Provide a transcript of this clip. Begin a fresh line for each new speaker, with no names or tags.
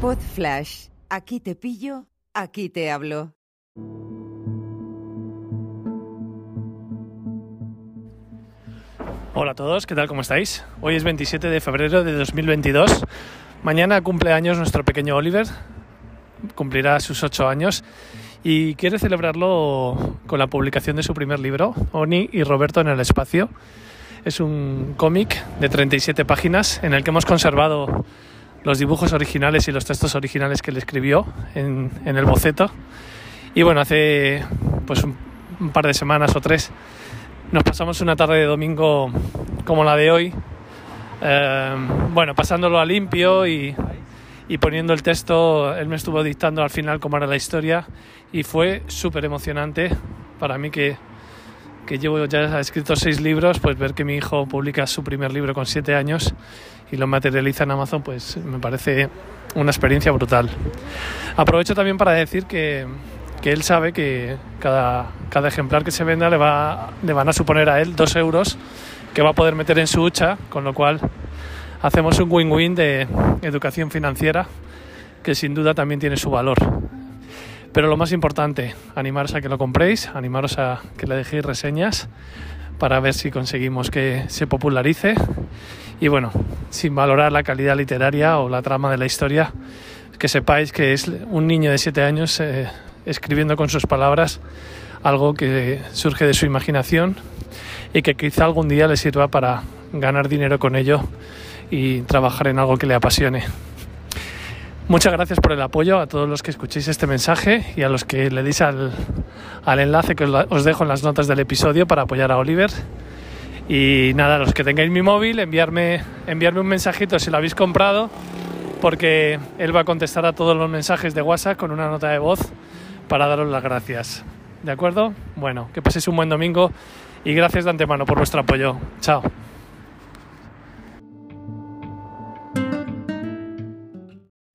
Pod Flash. Aquí te pillo, aquí te hablo.
Hola a todos, ¿qué tal? ¿Cómo estáis? Hoy es 27 de febrero de 2022. Mañana cumple años nuestro pequeño Oliver. Cumplirá sus 8 años y quiere celebrarlo con la publicación de su primer libro, Oni y Roberto en el espacio. Es un cómic de 37 páginas en el que hemos conservado los dibujos originales y los textos originales que él escribió en, en el boceto. Y bueno, hace pues un, un par de semanas o tres nos pasamos una tarde de domingo como la de hoy, eh, bueno, pasándolo a limpio y, y, poniendo el texto, él me estuvo dictando al final cómo era la historia y fue súper emocionante para mí que, que llevo ya escrito seis libros, pues ver que mi hijo publica su primer libro con siete años y lo materializa en Amazon, pues me parece una experiencia brutal. Aprovecho también para decir que que él sabe que cada, cada ejemplar que se venda le, va, le van a suponer a él dos euros que va a poder meter en su hucha, con lo cual hacemos un win-win de educación financiera que sin duda también tiene su valor. Pero lo más importante, animaros a que lo compréis, animaros a que le dejéis reseñas para ver si conseguimos que se popularice. Y bueno, sin valorar la calidad literaria o la trama de la historia, que sepáis que es un niño de 7 años eh, escribiendo con sus palabras algo que surge de su imaginación y que quizá algún día le sirva para ganar dinero con ello y trabajar en algo que le apasione. Muchas gracias por el apoyo a todos los que escuchéis este mensaje y a los que le deis al, enlace que os dejo en las notas del episodio para apoyar a Oliver. Y nada, los que tengáis mi móvil, enviarme, enviarme un mensajito si lo habéis comprado, porque él va a contestar a todos los mensajes de WhatsApp con una nota de voz para daros las gracias. ¿De acuerdo? Bueno, que paséis un buen domingo y gracias de antemano por vuestro apoyo. Chao.